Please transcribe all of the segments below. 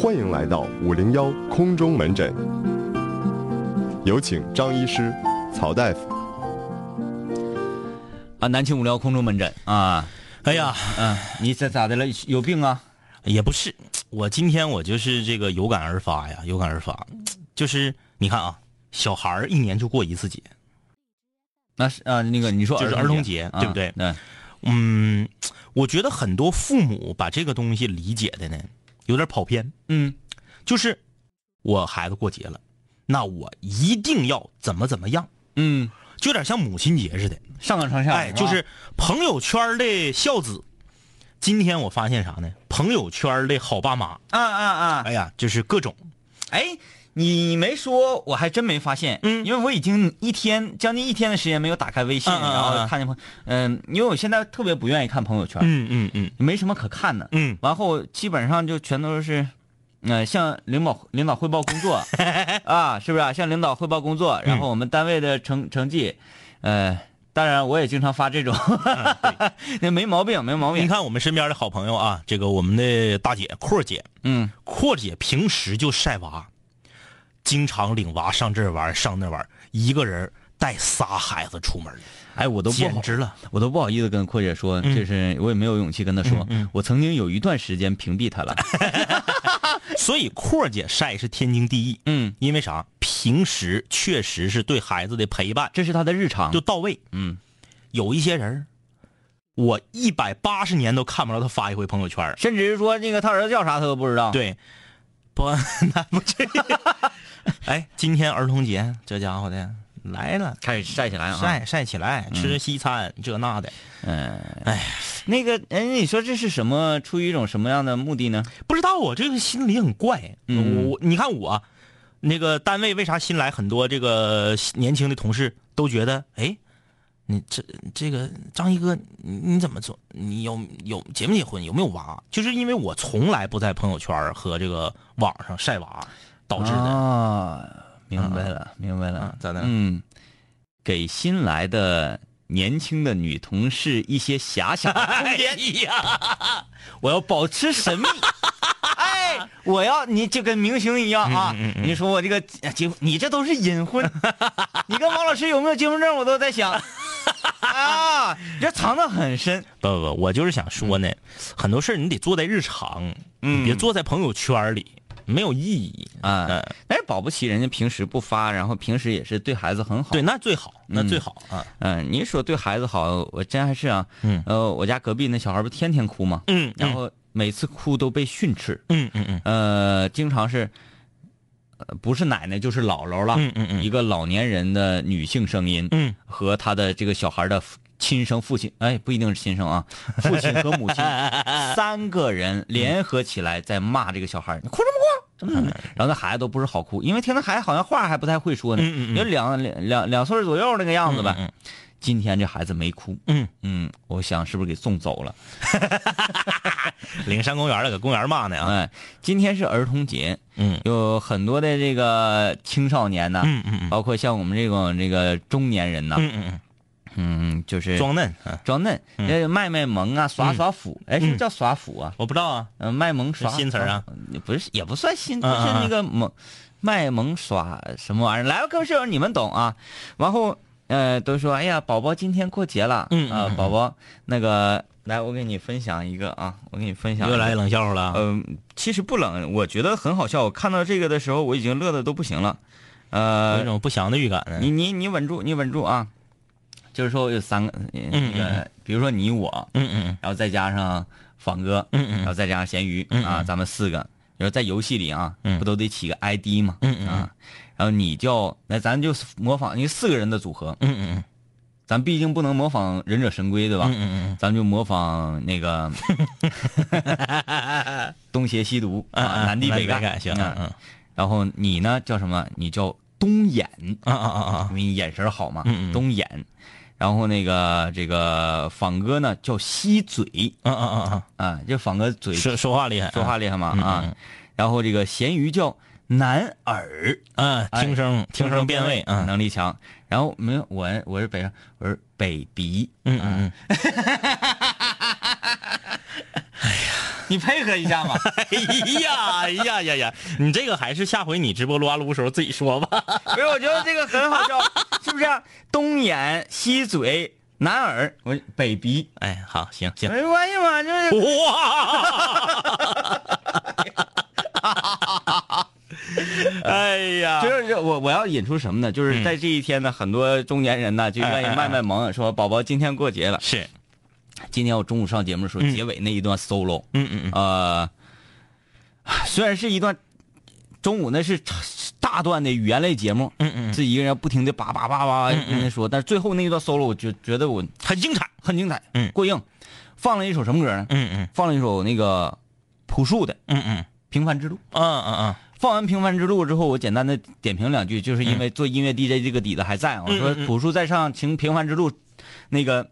欢迎来到五零幺空中门诊，有请张医师、曹大夫。啊，南青五聊空中门诊啊，哎呀，嗯，你这咋的了？有病啊？也不是，我今天我就是这个有感而发呀，有感而发，就是你看啊，小孩儿一年就过一次节，那是啊，那个你说就是儿童节，啊对不对？嗯，嗯，我觉得很多父母把这个东西理解的呢，有点跑偏。嗯，就是我孩子过节了，那我一定要怎么怎么样，嗯，就有点像母亲节似的。上纲上线，哎，就是朋友圈的孝子。今天我发现啥呢？朋友圈的好爸妈，啊啊啊！哎呀，就是各种。哎，你没说，我还真没发现。嗯。因为我已经一天将近一天的时间没有打开微信，嗯嗯嗯然后看见朋，嗯、因为我现在特别不愿意看朋友圈，嗯嗯嗯。没什么可看的。嗯，完后基本上就全都是，呃，向领导领导汇报工作。啊，是不是、啊？向领导汇报工作，然后我们单位的成成绩，呃，当然我也经常发这种，那 没毛病，没毛病。你看我们身边的好朋友啊，这个我们的大姐阔姐，嗯，阔姐平时就晒娃，经常领娃上这儿玩，上那儿玩，一个人带仨孩子出门，哎，我都简直了。我都不好意思跟阔姐说，嗯这是我也没有勇气跟她说，我曾经有一段时间屏蔽她了。所以阔姐晒是天经地义，嗯，因为啥？平时确实是对孩子的陪伴这是她的日常。就到位。嗯，有一些人儿，我一百八十年都看不着他发一回朋友圈儿。甚至是说那个他儿子叫啥他都不知道。，对，不，那不至于。哎，今天儿童节，这家伙的来了，开始晒起来啊。晒晒起来，吃西餐、这那的，嗯，哎，那个，哎，你说这是什么？出于一种什么样的目的呢？不知道我这个心里很怪。嗯我你看我，那个单位为啥新来很多这个年轻的同事都觉得，哎，你这这个张一哥，你你怎么做？你有有结没结婚？有没有娃？就是因为我从来不在朋友圈和这个网上晒娃导致的。啊，明白了，明白了啊，咋的嗯，给新来的年轻的女同事一些遐想的空间。哎呀，我要保持神秘。哎，我要你就跟明星一样啊！嗯嗯嗯你说我这个结，你这都是隐婚。你跟王老师有没有结婚证，我都在想。啊，你这藏得很深。不不不，我就是想说呢，很多事儿你得做在日常，别做在朋友圈里，没有意义啊嗯但是保不齐人家平时不发，然后平时也是对孩子很好。对，，那最好，那最好啊。嗯、你说对孩子好，我真还是啊。嗯呃，我家隔壁那小孩不天天哭吗？嗯，然后每次哭都被训斥。嗯嗯嗯呃，经常是，呃，不是奶奶就是姥姥了。嗯嗯嗯一个老年人的女性声音。嗯和他的这个小孩的亲生父亲，哎，不一定是亲生啊，父亲和母亲 三个人联合起来在骂这个小孩，你哭什么哭？然后那孩子都不是好哭，因为听那孩子好像话还不太会说呢，嗯嗯嗯有两两两两岁左右那个样子呗。今天这孩子没哭，嗯嗯，我想是不是给送走了？领山公园了，搁公园骂呢啊。哎，今天是儿童节，嗯有很多的这个青少年呐，嗯嗯嗯包括像我们这种这个中年人呐，嗯嗯嗯，就是嗯，装嫩啊，装嫩，呃，卖卖萌啊，耍耍腐，哎，是不是叫耍腐啊？我不知道啊。嗯，卖萌耍是新词儿啊，不是，也不算新，就是那个萌，卖萌耍什么玩意儿？来吧，各位室友，你们懂啊。然后，呃，都说，哎呀，宝宝今天过节了，啊宝宝，那个，来，我给你分享一个啊，我给你分享一个，又来冷笑话了啊。嗯、其实不冷，我觉得很好笑。我看到这个的时候，我已经乐的都不行了。有呃一，种不祥的预感呢。你你你稳住，你稳住啊！就是说有三个，那个，比如说你我，嗯嗯然后再加上仿哥，嗯嗯然后再加上咸鱼嗯嗯啊，咱们四个，你说在游戏里啊，嗯不都得起个 ID 吗？嗯嗯嗯啊，然后你叫，那咱就模仿，因为四个人的组合，嗯嗯嗯咱毕竟不能模仿忍者神龟，对吧？嗯嗯嗯咱们就模仿那个 东邪西毒嗯，啊，南帝北干干行。啊嗯然后你呢叫什么？你叫东眼，啊啊啊啊因为你眼神好嘛，嗯嗯东眼。然后那个这个仿哥呢叫西嘴啊啊啊啊，这仿哥嘴啊！说说话厉害，说话厉害嘛嗯嗯啊嗯。然后这个咸鱼叫南耳，嗯，听声听声辨位啊。能力强。然后没有我我是北上，我是北鼻，嗯嗯嗯。哎呀 你配合一下嘛。哎呀哎呀呀呀！你这个还是下回你直播撸啊撸时候自己说吧。不是，我觉得这个很好笑，是不是、东眼、西嘴、男耳，我北鼻，哎，好，行行。没关系嘛，就是哇！哎呀，就是我我要引出什么呢？就是在这一天呢，很多中年人呢就愿意卖卖萌，说宝宝今天过节了。是，今天我中午上节目的时候，结尾那一段 solo，嗯嗯嗯，呃，虽然是一段中午那是大段的语言类节目，嗯嗯。自己一个人不停的叭叭叭叭跟他说，但是最后那一段 solo，我觉觉得我很精彩。很精彩，嗯过硬，放了一首什么歌呢？嗯嗯。放了一首那个朴树的《嗯嗯平凡之路》。嗯嗯嗯，放完《平凡之路》之后，我简单的点评两句，就是因为做音乐 DJ 这个底子还在。我说朴树在上《平平凡之路》，那个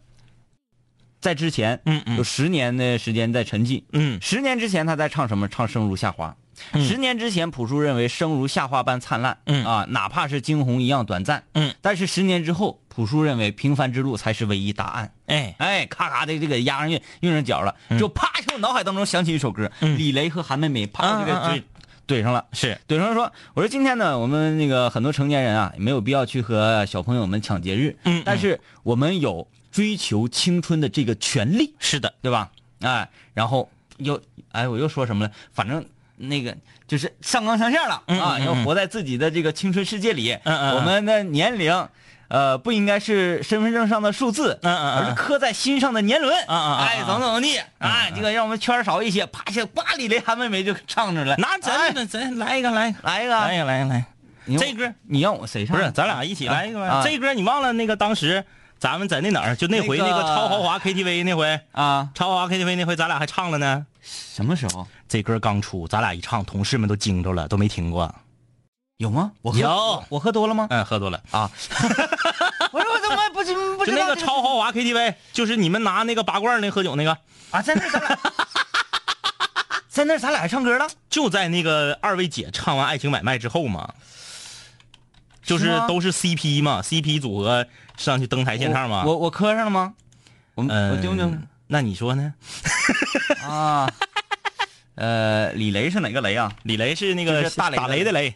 在之前，嗯嗯有十年的时间在沉寂。嗯十年之前他在唱什么？唱《生如夏花》。嗯十年之前，朴树认为生如夏花般灿烂，嗯啊，哪怕是惊鸿一样短暂，嗯。但是十年之后，朴树认为平凡之路才是唯一答案。哎，哎，咔咔的这个押上韵，韵上脚了，就啪我脑海当中想起一首歌，嗯李雷和韩梅梅，啪这个啊啊啊怼怼上了。是，怼上说，我说今天呢，我们那个很多成年人啊，没有必要去和小朋友们抢节日，嗯嗯但是我们有追求青春的这个权利，是的，对吧？哎，然后又哎，我又说什么了？反正那个就是上纲上线了啊，要活在自己的这个青春世界里。嗯我们的年龄。呃，不应该是身份证上的数字，嗯嗯嗯而是刻在心上的年轮。嗯嗯嗯哎，怎么怎么地，哎，这个让我们圈儿少一些，啪一下，巴里雷韩妹妹就唱着了。那哎咱咱来一个，来一个，来一个，来一个，来一个，来这歌你让我谁唱？不是，咱俩一起来一个呗。啊这歌你忘了那个当时咱们在那哪儿？就那回那个超豪华 KTV 那回，啊？超豪华 KTV 那回咱俩还唱了呢。什么时候这歌刚出，咱俩一唱，同事们都惊着了，都没听过。有吗？我喝有我喝多了吗？嗯，喝多了。啊！我说我怎么不知不知就那个超豪华 KTV，就是你们拿那个拔罐儿那喝酒那个，啊，在那儿咱俩，在那咱俩还唱歌了。就在那个二位姐唱完《爱情买卖》之后嘛，就是都是 CP 嘛，CP 组合上去登台献唱嘛。我我磕上了吗？我嗯，我丢不丢？那你说呢？啊，呃，李雷是哪个雷啊？李雷是那个打雷的雷。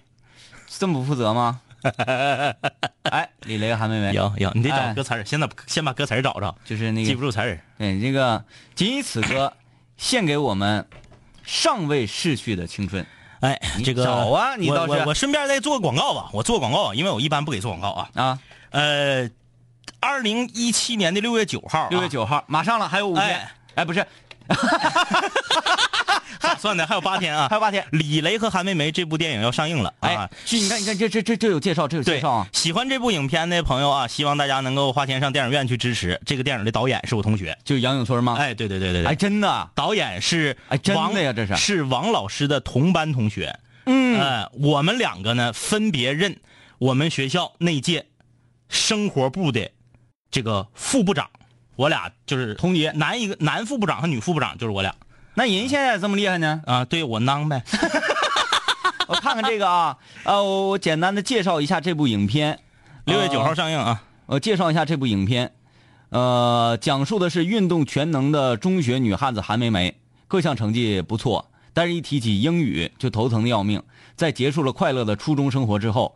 这么不负责吗？哎，李雷韩梅梅，有有，你得找哎歌词儿，先把先把歌词儿找着，就是那个，记不住词儿。对这个，仅以此歌 献给我们尚未逝去的青春。哎，这个找啊你我倒是我我顺便再做个广告吧，我做广告，因为我一般不给做广告啊。啊，呃，二零一七年的六月九号啊，六月九号马上了，还有五天哎。哎，不是，咋算的？还有八天啊，还有八天。李雷和韩梅梅这部电影要上映了哎你看，你看，这这这这有介绍，这有介绍啊。，喜欢这部影片的朋友啊，希望大家能够花钱上电影院去支持。这个电影的导演是我同学，就是杨永春吗？，哎，对对对对对哎，真的，导演是哎真的呀这是是王老师的同班同学。嗯，呃，我们两个呢分别任我们学校那届生活部的这个副部长，我俩就是同级男一个男副部长和女副部长就是我俩那人现在这么厉害呢？啊，对我囊呗。我看看这个啊，呃，我我简单的介绍一下这部影片。六月九号呃上映啊，我介绍一下这部影片，呃，讲述的是运动全能的中学女汉子韩梅梅，各项成绩不错，但是一提起英语就头疼的要命。在结束了快乐的初中生活之后，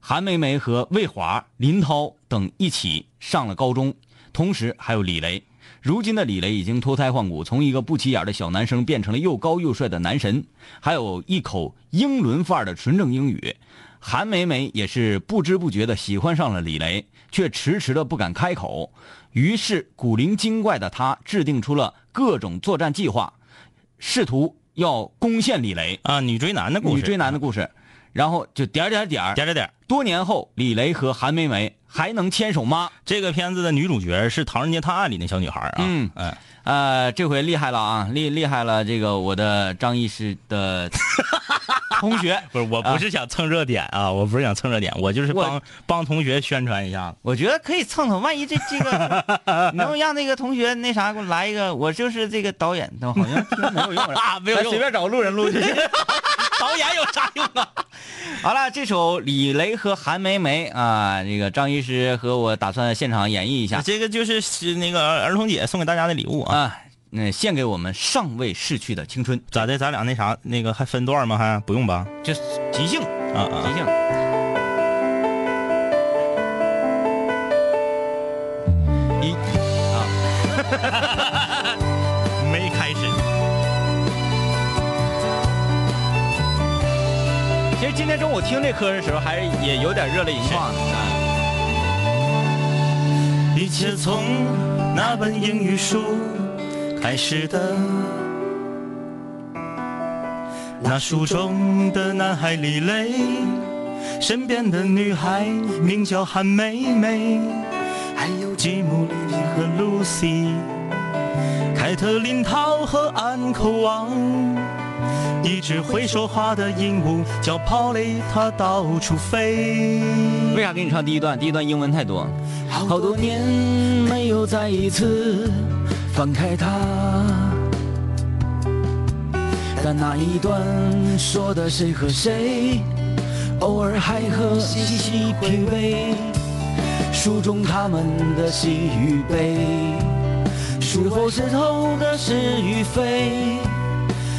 韩梅梅和魏华、林涛等一起上了高中，同时还有李雷。如今的李雷已经脱胎换骨，从一个不起眼的小男生变成了又高又帅的男神，还有一口英伦范儿的纯正英语。韩梅梅也是不知不觉的喜欢上了李雷，却迟迟的不敢开口。于是古灵精怪的她制定出了各种作战计划，试图要攻陷李雷。啊，女追男的故事，女追男的故事，然后就点点点。点点点。多年后，李雷和韩梅梅还能牵手吗？这个片子的女主角是《唐人街探案》里那小女孩啊，嗯。嗯，呃，这回厉害了啊，厉厉害了！这个我的张医师的 同学，不是，我不是想蹭热点啊，我不是想蹭热点，我就是帮帮同学宣传一下。我觉得可以蹭蹭，万一这这个 能让那个同学那啥给我来一个，我就是这个导演，好像没有用啊 没有用随便找个路人录去。导演有啥用啊？好了，这首李雷和韩梅梅啊，这个张医师和我打算现场演绎一下这个就是是那个儿童节送给大家的礼物啊。啊。嗯、献给我们尚未逝去的青春，咋的？咱俩那啥，那个还分段吗？还不用吧？就即兴，啊啊即兴。一啊，没开始。其实今天中午听这歌的时候，还是也有点热泪盈眶的。啊一切从那本英语书开始的。那书中的男孩李雷，身边的女孩名叫韩梅梅，还有吉姆、莉莉和露西，凯特琳涛和安口王，一只会说话的鹦鹉叫跑雷，它到处飞。为啥给你唱第一段？第一段英文太多。好多年没有再一次翻开它，但那一段说的谁和谁，偶尔还和细细品味书中他们的喜与悲，书后枝头的是与非，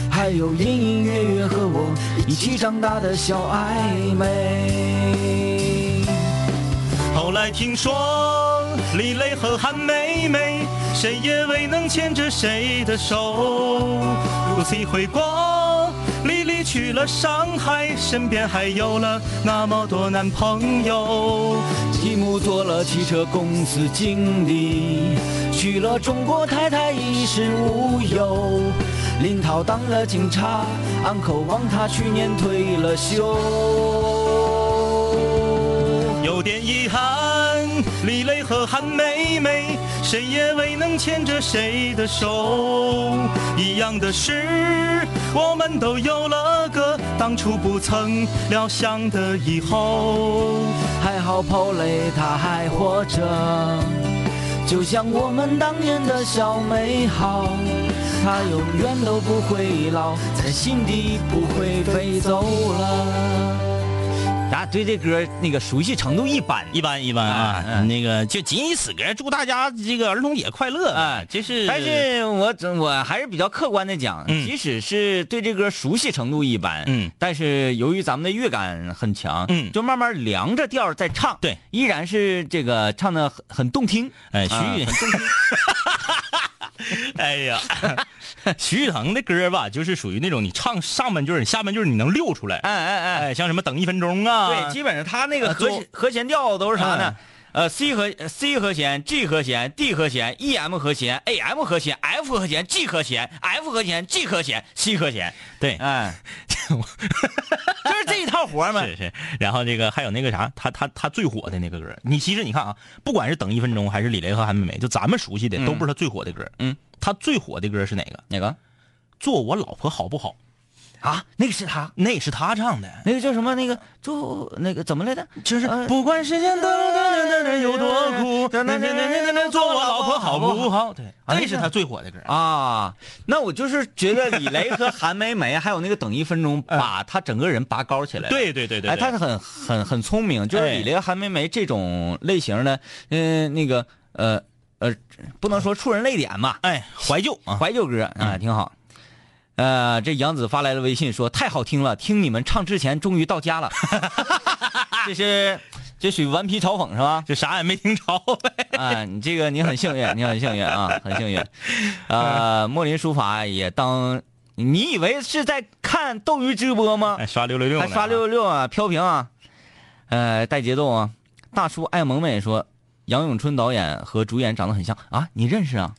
还有隐隐约约和我一起长大的小暧昧。后来听说李雷和韩梅梅，谁也未能牵着谁的手。露西回国，莉莉去了上海，身边还有了那么多男朋友。吉姆做了汽车公司经理，娶了中国太太衣食无忧。林涛当了警察，安口望他去年退了休。有点遗憾，李雷和韩梅梅，谁也未能牵着谁的手。一样的是，我们都有了个当初不曾料想的以后。还好跑雷他还活着，就像我们当年的小美好，他永远都不会老，在心底不会飞走了。大家对这歌那个熟悉程度一般，一般一般啊，那个就仅以此歌祝大家这个儿童节快乐啊这是但是我我还是比较客观的讲，嗯。即使是对这歌熟悉程度一般，嗯，但是由于咱们的乐感很强，嗯。就慢慢量着调儿在唱，对，依然是这个唱的很很动听，哎徐啊。玉很动听，哎呀，徐誉滕的歌吧，就是属于那种你唱上半句，你下半句你能溜出来，哎哎哎，哎，像什么等一分钟啊，对，基本上他那个啊和就和弦调都是啥呢？嗯？呃，C 和 C 和弦、G 和弦、D 和弦、E M 和弦、A M 和弦、F 和弦、G 和弦、F 和弦、G 和弦、C 和弦，对，哎，就是这一套活儿嘛。是是，然后这个还有那个啥，他他他最火的那个歌，你其实你看啊，不管是等一分钟还是李雷和韩梅梅，就咱们熟悉的嗯都不是他最火的歌。嗯，他最火的歌是哪个？哪个做我老婆好不好？啊？那个是他，那是他唱的，那个叫什么？那个就那个怎么来的？就是呃不管时间的有多苦，那那那那那那做我老婆好不好？对，啊这是他最火的歌。啊，那我就是觉得李雷和韩梅梅还有那个等一分钟，把他整个人拔高起来了。对对对对，哎，他是很很很聪明，就是哎李雷和韩梅梅这种类型的，嗯、那个呃呃，不能说触人泪点吧，哎怀旧啊，怀旧歌啊，挺好。呃，这杨子发来了微信说太好听了，听你们唱之前终于到家了。这是这属于顽皮嘲讽是吧？就啥也没听着呗。啊，你这个你很幸运，你很幸运啊，很幸运。呃，莫林书法也当，你以为是在看斗鱼直播吗？哎，刷六六六，还刷六六六啊，飘屏啊，呃，带节奏啊。大叔爱萌妹说，杨永春导演和主演长得很像啊，你认识啊？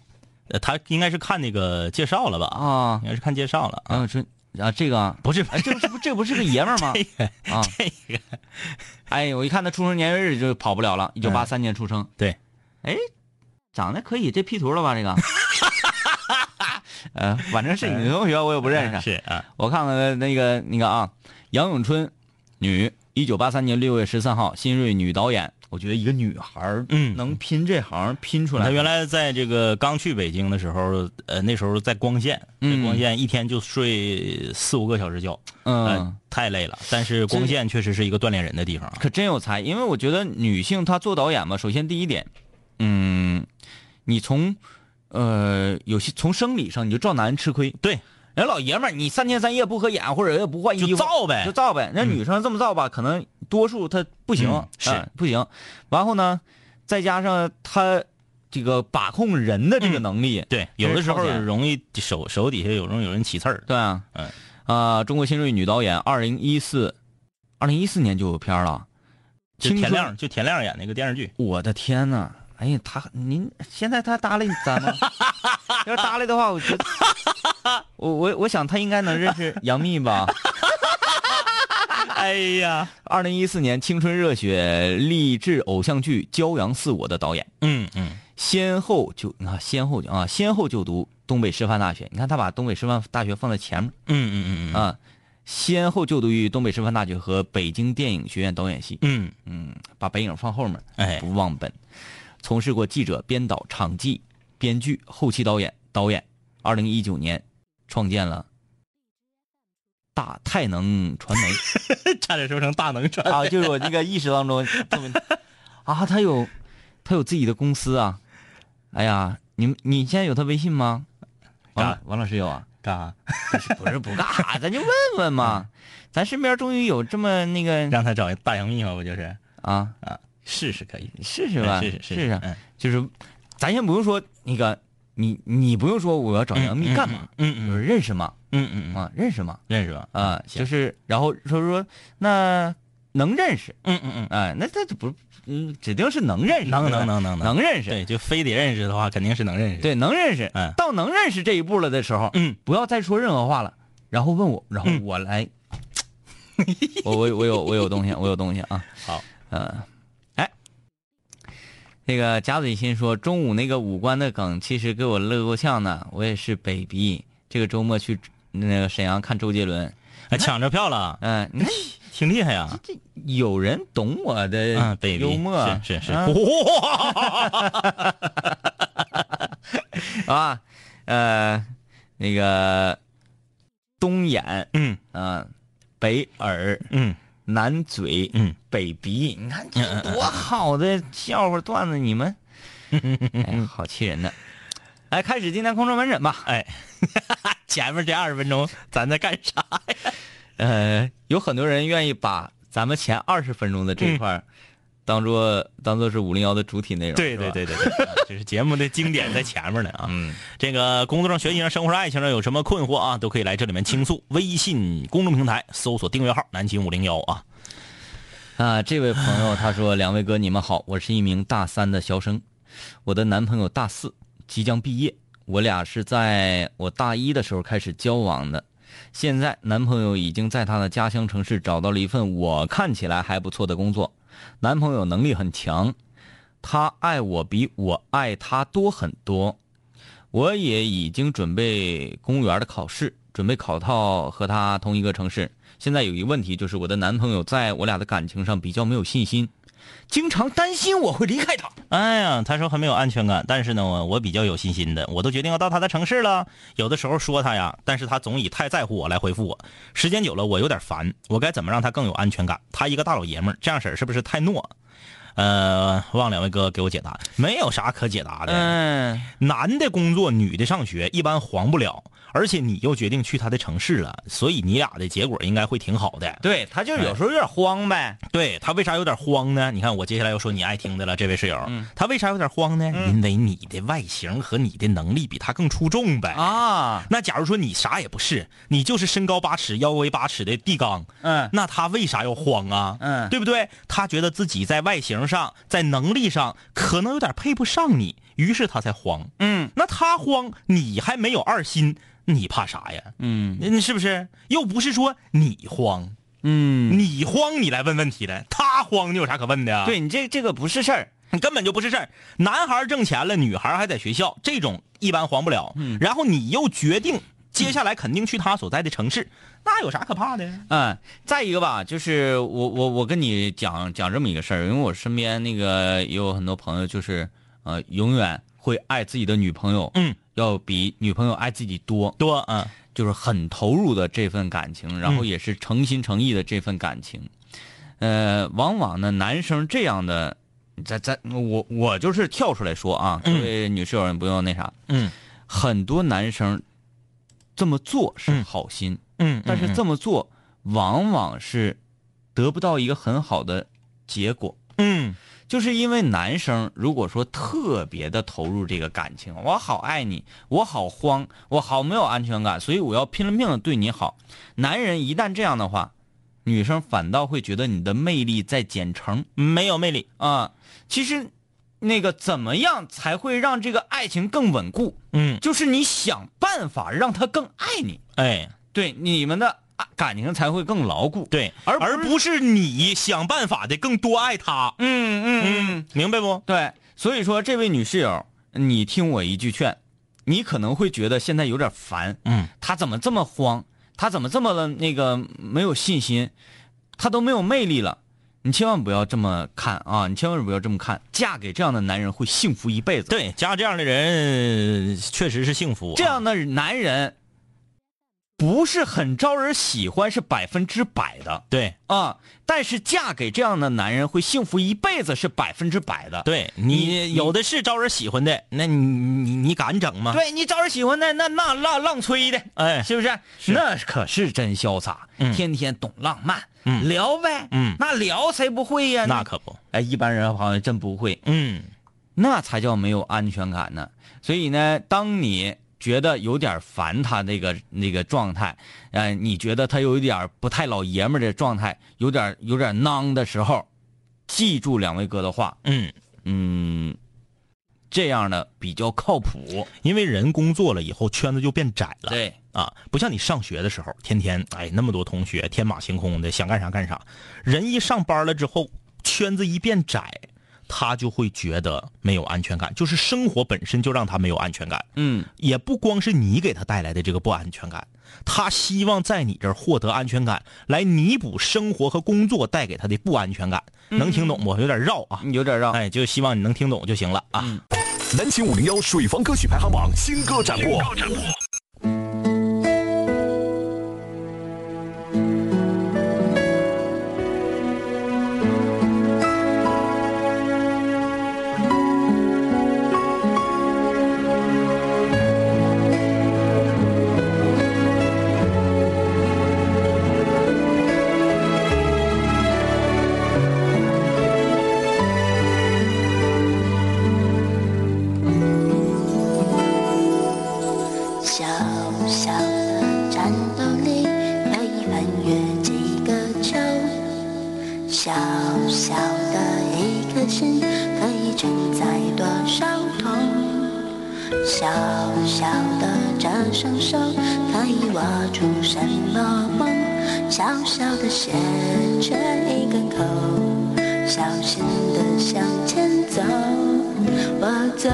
呃，他应该是看那个介绍了吧？啊，应该是看介绍了啊。春啊，这个啊不是，哎，这不是不这不是个爷们儿吗？这个啊，这个，哎，我一看他出生年月日就跑不了了，一九八三年出生。对，哎，长得可以，这 P 图了吧？这个，呃，反正是女同学，我也不认识。是啊，我看看那个那个啊，杨永春，女，一九八三年六月十三号，新锐女导演。我觉得一个女孩儿嗯能拼这行拼出来，她原来在这个刚去北京的时候，呃，那时候在光线，嗯在光线一天就睡四五个小时觉，嗯呃，，太累了。但是光线确实是一个锻炼人的地方啊。可真有才。因为我觉得女性她做导演嘛，首先第一点，嗯，你从呃，有些从生理上你就照男人吃亏。对，人老爷们儿，你三天三夜不合眼或者也不换衣服，就造呗就造呗。那女生这么造吧，可能多数她不行，嗯是啊不行。然后呢，再加上她这个把控人的这个能力，对，有的时候是容易手手底下有容易有人起刺儿。对啊，嗯啊、中国新锐女导演，二零一四，二零一四年就有片了，就田亮，就田亮演那个电视剧，我的天呐！哎呀，他您现在他搭理咱吗？要搭理的话，我觉得 我我我想他应该能认识杨幂吧。哎呀，二零一四年青春热血励志偶像剧《骄阳似我》的导演，嗯嗯，先后就你看先后就啊先后就读东北师范大学，你看他把东北师范大学放在前面嗯嗯嗯嗯。啊，先后就读于东北师范大学和北京电影学院导演系，嗯，嗯，把北影放后面，哎。不忘本，从事过记者、编导、场记、编剧、后期导演、导演。二零一九年，创建了大太能传媒 差点说成大能传媒。啊，就是我那个意识当中 啊，他有他有自己的公司啊。哎呀，你们你现在有他微信吗？王王老师有啊？干啥？不是不干啥，咱就问问嘛。咱身边终于有这么那个让他找一大杨幂嘛，不就是啊，啊？试试可以，试试吧，试试试试。嗯，就是，咱先不用说那个，你你不用说我要找杨幂干嘛，嗯嗯就是认识吗，嗯嗯嗯，啊，认识吗，认识吧？啊，就是然后说说那能认识，嗯嗯嗯，哎，那这不，嗯，指定是能认识，能对吧能能能能。认识，对，就非得认识的话，肯定是能认识。，对，能认识，嗯。到能认识这一步了的时候，嗯，不要再说任何话了，然后问我，然后嗯。我来，我我我有我有东西，我有东西啊，好，嗯，哎，那个贾嘴新说，中午那个五官的梗，其实给我乐够呛呢。我也是 baby，这个周末去那个沈阳看周杰伦。还抢着票了，嗯、你看挺厉害呀。这有人懂我的嗯，baby，幽默，是是是，啊，啊，呃，那个东眼嗯啊、北耳、嗯南嘴、嗯，北鼻，你看多好的笑话段子，你们，哎，好气人呢。来，开始今天空中门诊吧。哎，前面这二十分钟咱在干啥呀？呃，有很多人愿意把咱们前二十分钟的这块儿当做、当做是五零幺的主体内容。对对对对对，就是节目的经典在前面呢啊。嗯，这个工作上、学习上、生活上、爱情上有什么困惑啊，都可以来这里面倾诉。微信公众平台搜索订阅号“南秦五零幺”啊。啊，这位朋友他说：“两位哥，你们好，我是一名大三的学生，我的男朋友大四，即将毕业，我俩是在我大一的时候开始交往的。现在男朋友已经在他的家乡城市找到了一份我看起来还不错的工作，男朋友能力很强，他爱我比我爱他多很多。我也已经准备公务员的考试，准备考到和他同一个城市。现在有一个问题，就是我的男朋友在我俩的感情上比较没有信心，经常担心我会离开他。哎呀，他说很没有安全感，但是呢，我我比较有信心的，我都决定要到他的城市了。有的时候说他呀，但是他总以太在乎我来回复我，时间久了我有点烦，我该怎么让他更有安全感？他一个大老爷们儿，这样式儿是不是太懦？呃，望两位哥给我解答，没有啥可解答的。嗯，男的工作，女的上学，一般黄不了，而且你又决定去他的城市了，所以你俩的结果应该会挺好的。对他就是有时候有点慌呗。对他为啥有点慌呢？你看我接下来要说你爱听的了，这位室友，他为啥有点慌呢？因为你的外形和你的能力比他更出众呗。啊，那假如说你啥也不是，你就是身高八尺、腰围八尺的地刚，嗯那他为啥要慌啊？嗯对不对？他觉得自己在外形上、在能力上可能有点配不上你，于是他才慌。嗯那他慌，你还没有二心，你怕啥呀？嗯你是不是？又不是说你慌，嗯，你慌你来问问题了，他慌你有啥可问的呀？对你这这个不是事儿。你根本就不是事儿。男孩挣钱了，女孩还在学校，这种一般慌不了。嗯然后你又决定接下来肯定去他所在的城市，那有啥可怕的？嗯，再一个吧，就是我我我跟你讲讲这么一个事儿，因为我身边那个也有很多朋友，就是呃，永远会爱自己的女朋友，嗯，要比女朋友爱自己多，多嗯。就是很投入的这份感情，然后嗯也是诚心诚意的这份感情。呃，往往呢，男生这样的咱咱我我就是跳出来说啊，各位女室友人不用那啥，嗯。很多男生这么做是嗯好心，嗯，但是这么做往往是得不到一个很好的结果。嗯就是因为男生如果说特别的投入这个感情，我好爱你，我好慌，我好没有安全感，所以我要拼了命的对你好。男人一旦这样的话，女生反倒会觉得你的魅力在减成没有魅力。啊。其实，那个怎么样才会让这个爱情更稳固？嗯，就是你想办法让他更爱你，哎，对你们的啊感情才会更牢固。对，而而不是你想办法的更多爱他。嗯嗯嗯，明白不？对，所以说这位女室友，你听我一句劝，你可能会觉得现在有点烦，嗯，他怎么这么慌？他怎么这么那个没有信心？他都没有魅力了。你千万不要这么看啊！你千万不要这么看，嫁给这样的男人会幸福一辈子。，对，嫁这样的人确实是幸福啊。这样的男人不是很招人喜欢，是百分之百的对啊。但是嫁给这样的男人会幸福一辈子，是百分之百的。对，你你有的是招人喜欢的，那你你你敢整吗？，对你招人喜欢的，那那浪浪吹的，哎，是不是？那可是真潇洒，嗯天天懂浪漫，嗯聊呗，嗯那聊谁不会呀？那可不，哎，一般人好像真不会，嗯那才叫没有安全感呢。所以呢，当你觉得有点烦他那个那个状态，呃，你觉得他有一点不太老爷们儿的状态，有点有点囊的时候，记住两位哥的话，嗯，嗯，这样的比较靠谱。因为人工作了以后圈子就变窄了。对，啊，不像你上学的时候，天天哎那么多同学，天马行空的，想干啥干啥。人一上班了之后，圈子一变窄，他就会觉得没有安全感，就是生活本身就让他没有安全感。嗯，也不光是你给他带来的这个不安全感，他希望在你这儿获得安全感，来弥补生活和工作带给他的不安全感。能听懂不？有点绕啊。有点绕。哎，就希望你能听懂就行了啊。南秦五零幺水房歌曲排行榜新歌展播。这双手，可以握住什么梦？小小的鞋缺一个口，小心的向前走。我走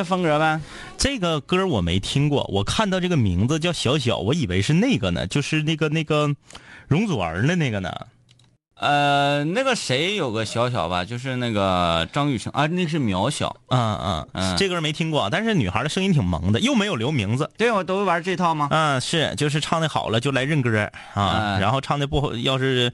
这风格呗。这个歌我没听过，我看到这个名字叫小小，我以为是那个呢，就是那个那个容祖儿的那个呢。呃，那个谁有个小小吧，就是那个张雨生啊，那是渺小。嗯嗯嗯这歌没听过，但是女孩的声音挺萌的，又没有留名字。对，我都玩这套吗？嗯，是，就是唱的好了就来认歌啊，嗯然后唱的不好，要是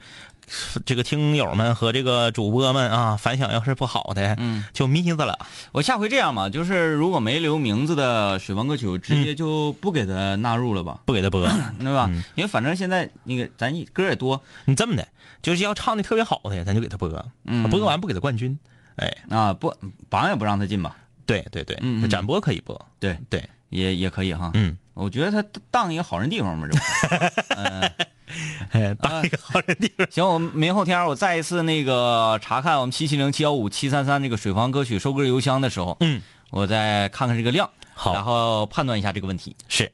这个听友们和这个主播们啊反响要是不好的，嗯，就迷子了。我下回这样吧，就是如果没留名字的水王歌曲，直接就不给他纳入了吧，不给他播，对吧？因为反正现在那个咱一歌也多你这么的，就是要唱的特别好的，咱就给他播，嗯播完不给他冠军。哎，啊，不榜也不让他进吧？对对对，嗯嗯展播可以播，对，对，也也可以哈。嗯，我觉得他当一个好人地方嘛，这不是。嗯，哎，当一个好人地方。行，我们明后天我再一次那个查看我们七七零七幺五七三三这个水房歌曲收歌邮箱的时候，嗯，我再看看这个量，好然后判断一下这个问题。是，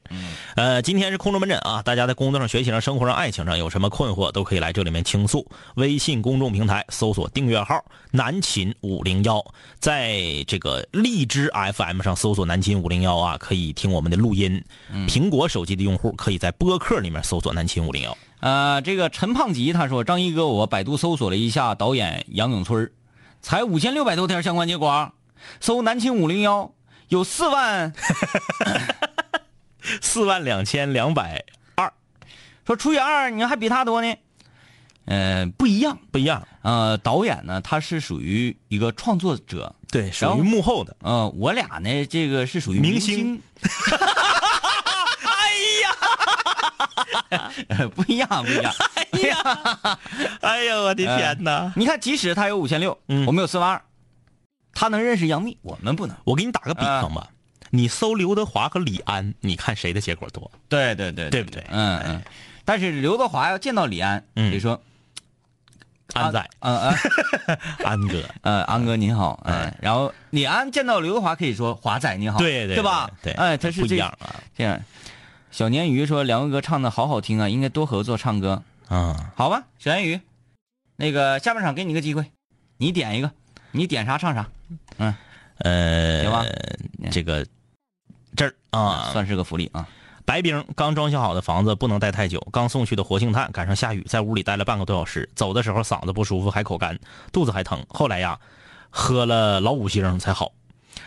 呃，今天是空中门诊啊，大家在工作上、学习上、生活上、爱情上有什么困惑，都可以来这里面倾诉。微信公众平台搜索订阅号“南秦五零幺”，在这个荔枝 FM 上搜索“南秦五零幺”啊，可以听我们的录音。苹果手机的用户可以在播客里面搜索“南秦五零幺呃，这个陈胖吉他说，张一哥，我百度搜索了一下导演杨永春才五千六百多条相关结果，搜南秦五零幺有四万，”，四万两千两百二，说除以二，你还比他多呢。呃，不一样。不一样。呃，导演呢，他是属于一个创作者，对，属于幕后的。呃，我俩呢，这个是属于明星星。哎呀，不一样，不一样。哎呀，哎呀，我的天哪！你看，即使他有五千六，嗯我们有四万二，他能认识杨幂，我们不能。我给你打个比方吧，你搜刘德华和李安，你看谁的结果多？对对对，对不对嗯嗯。但是刘德华要见到李安，嗯得说安仔，嗯嗯 安哥，呃，安哥你好，哎，然后李安见到刘德华可以说华仔你好，对对对吧？对，哎，他是不这一样啊。这样。小鲶鱼说：“两位哥唱的好好听啊，应该多合作唱歌。啊，好吧，小鲶鱼，那个下半场给你个机会，你点一个，你点啥唱啥，呃，行吧？这个这儿啊，算是个福利啊。白冰刚装修好的房子不能待太久，刚送去的活性炭赶上下雨，在屋里待了半个多小时，走的时候嗓子不舒服，还口干，肚子还疼。后来呀，喝了老五星才好。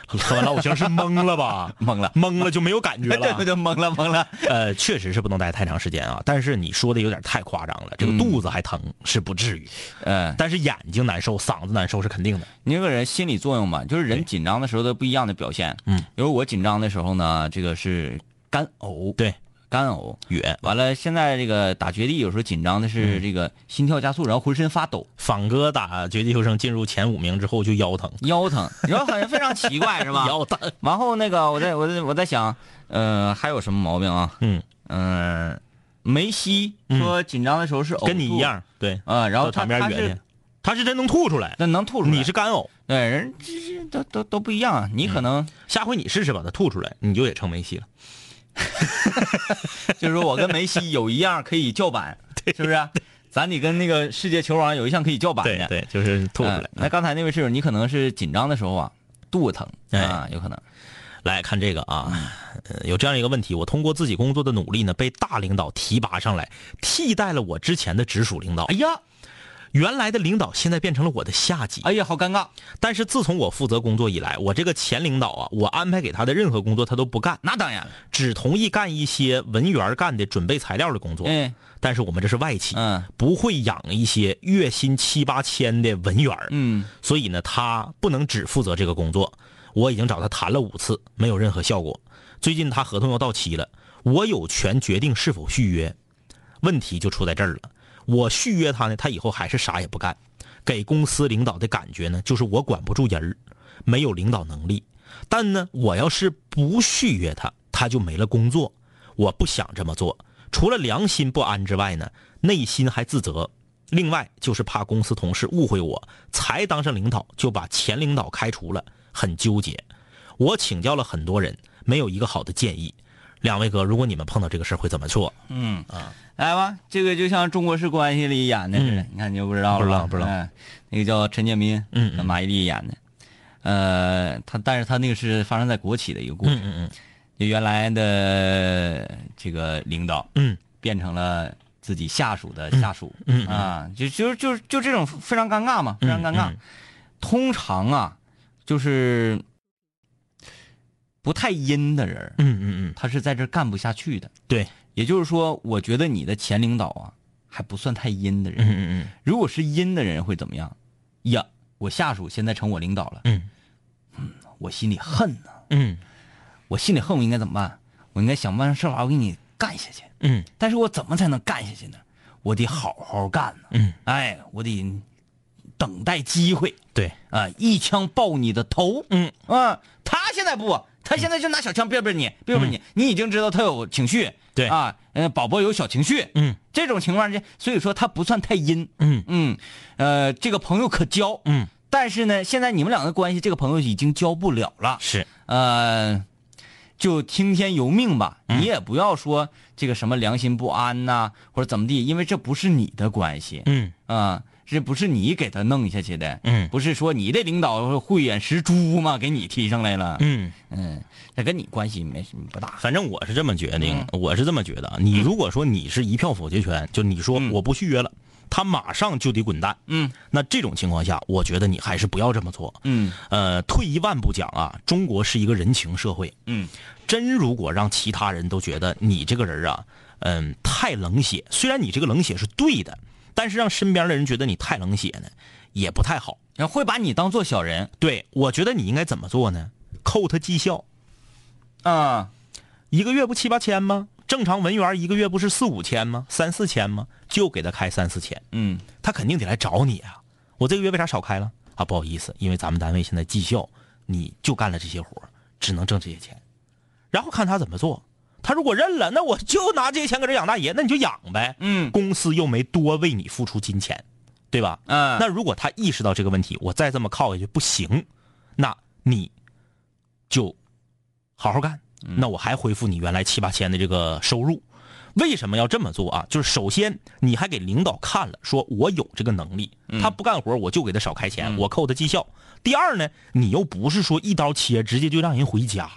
喝完老五星是懵了吧？懵了，懵了就没有感觉了 对。对，懵了懵了。呃，确实是不能待太长时间啊，但是你说的有点太夸张了，这个肚子还疼是不至于，嗯，但是眼睛难受、嗓子难受是肯定的。你这个人心理作用嘛，就是人紧张的时候的不一样的表现。嗯，比如我紧张的时候呢，这个是干呕，对，干呕。哕完了，现在这个打绝地有时候紧张的是这个心跳加速，然后浑身发抖，仿哥打绝地求生进入前五名之后就腰疼，腰疼，然后好像非常奇怪是吧？腰疼。然后那个我在我在我在想，呃，还有什么毛病啊？嗯，嗯、梅西说紧张的时候是呕吐跟你一，样，对，啊、然后他他是旁边他是真能吐出来，那能吐出来，你是干呕。对人这这都都都不一样啊，你可能、下回你试试把它吐出来，你就也成梅西了。就是说我跟梅西有一样可以叫板，是不是？咱得跟那个世界球王有一项可以叫板的，对，就是吐出来嗯。那刚才那位室友，你可能是紧张的时候啊，肚子疼哎啊，有可能。来看这个啊，呃，有这样一个问题，我通过自己工作的努力呢，被大领导提拔上来，替代了我之前的直属领导。哎呀，原来的领导现在变成了我的下级。哎呀，好尴尬。但是自从我负责工作以来，我这个前领导啊，我安排给他的任何工作他都不干，那当然了，只同意干一些文员干的准备材料的工作。哎，但是我们这是外企，嗯不会养一些月薪七八千的文员嗯，所以呢，他不能只负责这个工作。我已经找他谈了五次，没有任何效果。最近他合同要到期了，我有权决定是否续约。问题就出在这儿了，我续约他呢，他以后还是啥也不干，给公司领导的感觉呢，就是我管不住人儿，没有领导能力。但呢，我要是不续约他，他就没了工作。我不想这么做，除了良心不安之外呢，内心还自责。另外就是怕公司同事误会我，才当上领导就把前领导开除了，很纠结。我请教了很多人，没有一个好的建议。两位哥，如果你们碰到这个事儿会怎么做？嗯。啊，来吧，这个就像中国式关系里演的似的，你看你就不知道了，不知道不知道。哎那个叫陈建斌，马伊琍演的。呃，他但是他那个是发生在国企的一个故事，嗯嗯就原来的这个领导嗯。变成了自己下属的下属，啊，就就就就这种非常尴尬嘛，非常尴尬。嗯。通常啊，就是不太阴的人，嗯嗯嗯，他是在这干不下去的。对，也就是说，我觉得你的前领导啊，还不算太阴的人。嗯嗯嗯如果是阴的人会怎么样？呀，我下属现在成我领导了，嗯嗯我心里恨呐、嗯我心里恨，我应该怎么办？我应该想办法设法我给你干下去。嗯但是我怎么才能干下去呢？我得好好干呢。嗯，哎，我得等待机会对，啊，一枪爆你的头。嗯啊，他现在不，他现在就拿小枪别别你，别别你，你已经知道他有情绪。对啊，呃，宝宝有小情绪。嗯这种情况下，所以说他不算太阴。嗯嗯，呃，这个朋友可交。嗯，但是呢，现在你们两个关系，这个朋友已经交不了了。是，呃，就听天由命吧，嗯你也不要说这个什么良心不安呐、或者怎么地，因为这不是你的关系嗯啊、这不是你给他弄下去的，嗯。不是说你的领导慧眼识珠嘛，给你提上来了，嗯。嗯，这跟你关系没什么不大，反正我是这么决定，我是这么觉得啊。你如果说你是一票否决权，就你说我不续约了，他马上就得滚蛋。嗯。那这种情况下，我觉得你还是不要这么做。嗯。呃，退一万步讲啊，中国是一个人情社会，嗯。真如果让其他人都觉得你这个人啊，嗯，太冷血，虽然你这个冷血是对的，但是让身边的人觉得你太冷血呢，也不太好。然后会把你当做小人对，我觉得你应该怎么做呢？扣他绩效，啊，一个月不七八千吗？正常文员一个月不是四五千吗？三四千吗？就给他开三四千，嗯他肯定得来找你啊。我这个月为啥少开了？啊，不好意思，因为咱们单位现在绩效，你就干了这些活只能挣这些钱。然后看他怎么做。他如果认了，那我就拿这些钱搁这养大爷，那你就养呗。嗯公司又没多为你付出金钱，对吧？嗯，那如果他意识到这个问题，我再这么靠下去不行，那你就好好干。那我还恢复你原来七八千的这个收入。为什么要这么做啊？就是首先你还给领导看了，说我有这个能力，他不干活我就给他少开钱，我扣他绩效。第二呢，你又不是说一刀切，直接就让人回家。